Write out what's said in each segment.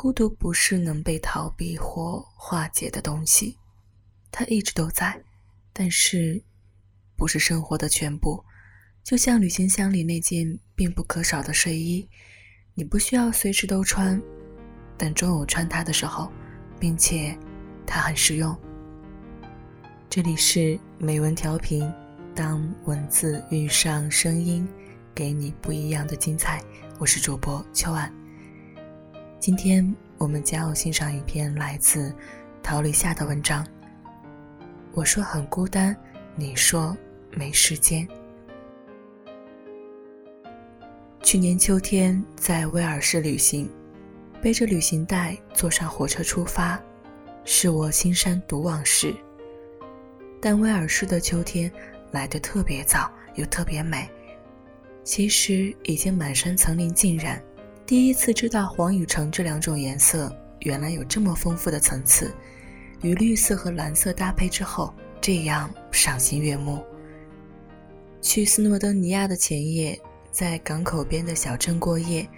孤独不是能被逃避或化解的东西，它一直都在，但是不是生活的全部。就像旅行箱里那件必不可少的睡衣，你不需要随时都穿，但终有穿它的时候，并且它很实用。这里是美文调频，当文字遇上声音，给你不一样的精彩。我是主播秋晚。今天我们将要欣赏一篇来自陶立夏的文章。我说很孤单，你说没时间。去年秋天在威尔士旅行，背着旅行袋坐上火车出发，是我青山独往时。但威尔士的秋天来得特别早，又特别美。其实已经满山层林尽染。第一次知道黄与橙这两种颜色原来有这么丰富的层次，与绿色和蓝色搭配之后，这样赏心悦目。去斯诺登尼亚的前夜，在港口边的小镇过夜，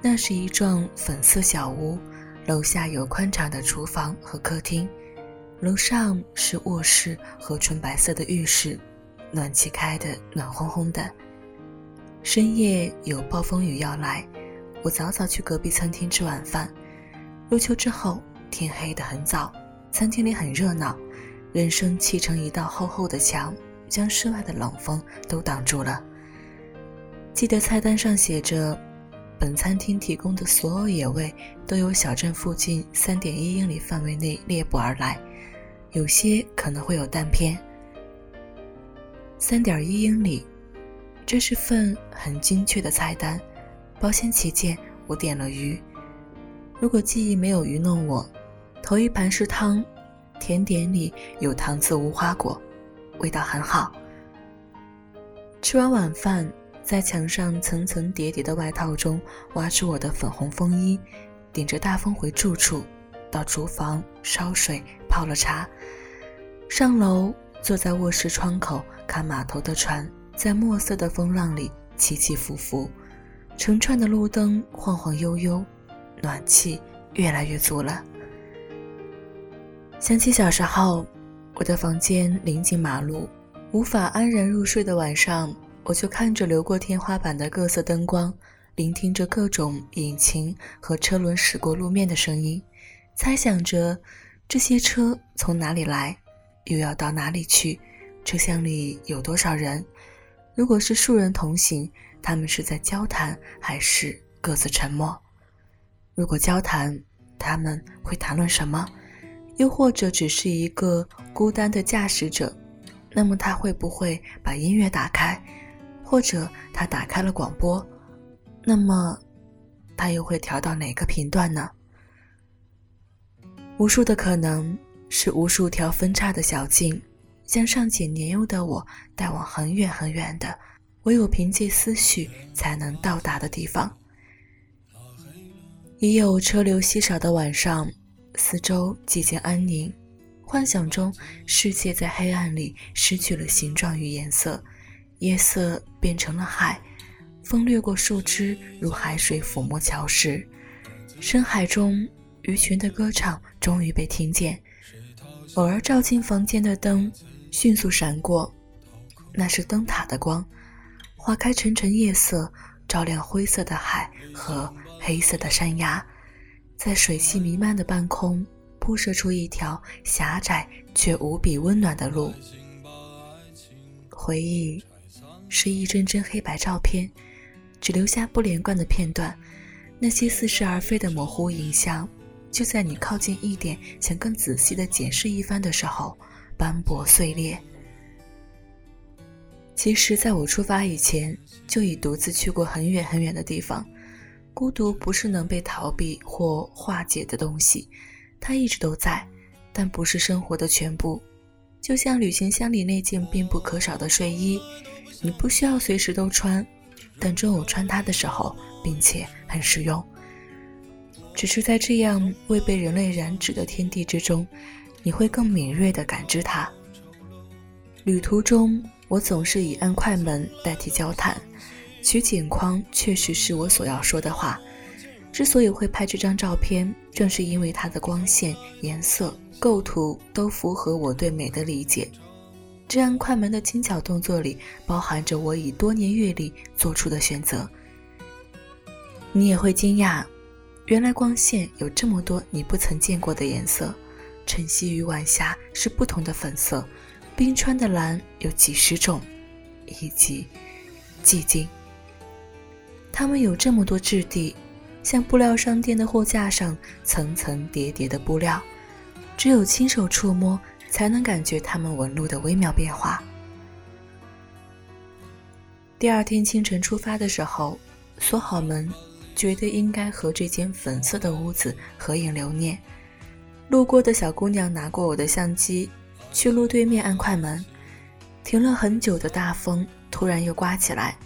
那是一幢粉色小屋，楼下有宽敞的厨房和客厅，楼上是卧室和纯白色的浴室，暖气开的暖烘烘的。深夜有暴风雨要来。我早早去隔壁餐厅吃晚饭。入秋之后，天黑得很早，餐厅里很热闹，人声砌成一道厚厚的墙，将室外的冷风都挡住了。记得菜单上写着，本餐厅提供的所有野味都由小镇附近三点一英里范围内猎捕而来，有些可能会有弹片。三点一英里，这是份很精确的菜单。保险起见，我点了鱼。如果记忆没有愚弄我，头一盘是汤，甜点里有糖渍无花果，味道很好。吃完晚饭，在墙上层层叠叠的外套中挖出我的粉红风衣，顶着大风回住处，到厨房烧水泡了茶，上楼坐在卧室窗口看码头的船在墨色的风浪里起起伏伏。成串的路灯晃晃悠悠，暖气越来越足了。想起小时候，我的房间临近马路，无法安然入睡的晚上，我就看着流过天花板的各色灯光，聆听着各种引擎和车轮驶过路面的声音，猜想着这些车从哪里来，又要到哪里去，车厢里有多少人，如果是数人同行。他们是在交谈，还是各自沉默？如果交谈，他们会谈论什么？又或者只是一个孤单的驾驶者，那么他会不会把音乐打开？或者他打开了广播，那么他又会调到哪个频段呢？无数的可能，是无数条分叉的小径，将尚且年幼的我带往很远很远的。唯有凭借思绪才能到达的地方。已有车流稀少的晚上，四周寂静安宁，幻想中世界在黑暗里失去了形状与颜色，夜色变成了海，风掠过树枝，如海水抚摸礁石。深海中鱼群的歌唱终于被听见，偶尔照进房间的灯迅速闪过，那是灯塔的光。划开沉沉夜色，照亮灰色的海和黑色的山崖，在水汽弥漫的半空铺设出一条狭窄却无比温暖的路。回忆是一帧帧黑白照片，只留下不连贯的片段。那些似是而非的模糊影像，就在你靠近一点，想更仔细地检视一番的时候，斑驳碎裂。其实，在我出发以前，就已独自去过很远很远的地方。孤独不是能被逃避或化解的东西，它一直都在，但不是生活的全部。就像旅行箱里那件必不可少的睡衣，你不需要随时都穿，但中午穿它的时候，并且很实用。只是在这样未被人类染指的天地之中，你会更敏锐地感知它。旅途中。我总是以按快门代替交谈，取景框确实是我所要说的话。之所以会拍这张照片，正是因为它的光线、颜色、构图都符合我对美的理解。这按快门的轻巧动作里，包含着我以多年阅历做出的选择。你也会惊讶，原来光线有这么多你不曾见过的颜色。晨曦与晚霞是不同的粉色，冰川的蓝有几十种，以及寂静。它们有这么多质地。像布料商店的货架上层层叠叠的布料，只有亲手触摸才能感觉它们纹路的微妙变化。第二天清晨出发的时候，锁好门，觉得应该和这间粉色的屋子合影留念。路过的小姑娘拿过我的相机，去路对面按快门。停了很久的大风突然又刮起来，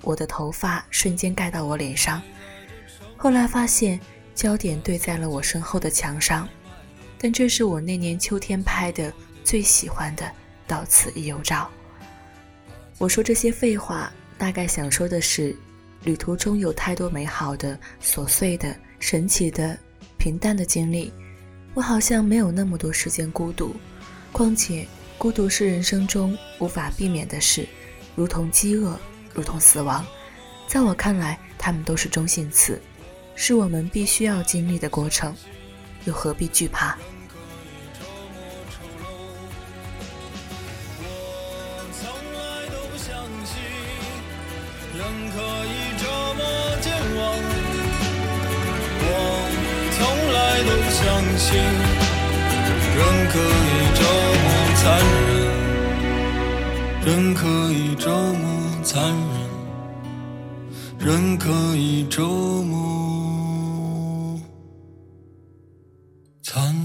我的头发瞬间盖到我脸上。后来发现焦点对在了我身后的墙上，但这是我那年秋天拍的最喜欢的到此一游照。我说这些废话，大概想说的是，旅途中有太多美好的、琐碎的、神奇的、平淡的经历，我好像没有那么多时间孤独。况且，孤独是人生中无法避免的事，如同饥饿，如同死亡，在我看来，它们都是中性词。是我们必须要经历的过程，又何必惧怕？我从来都不相信人可以残忍，人可以这么残忍，人可以这么残。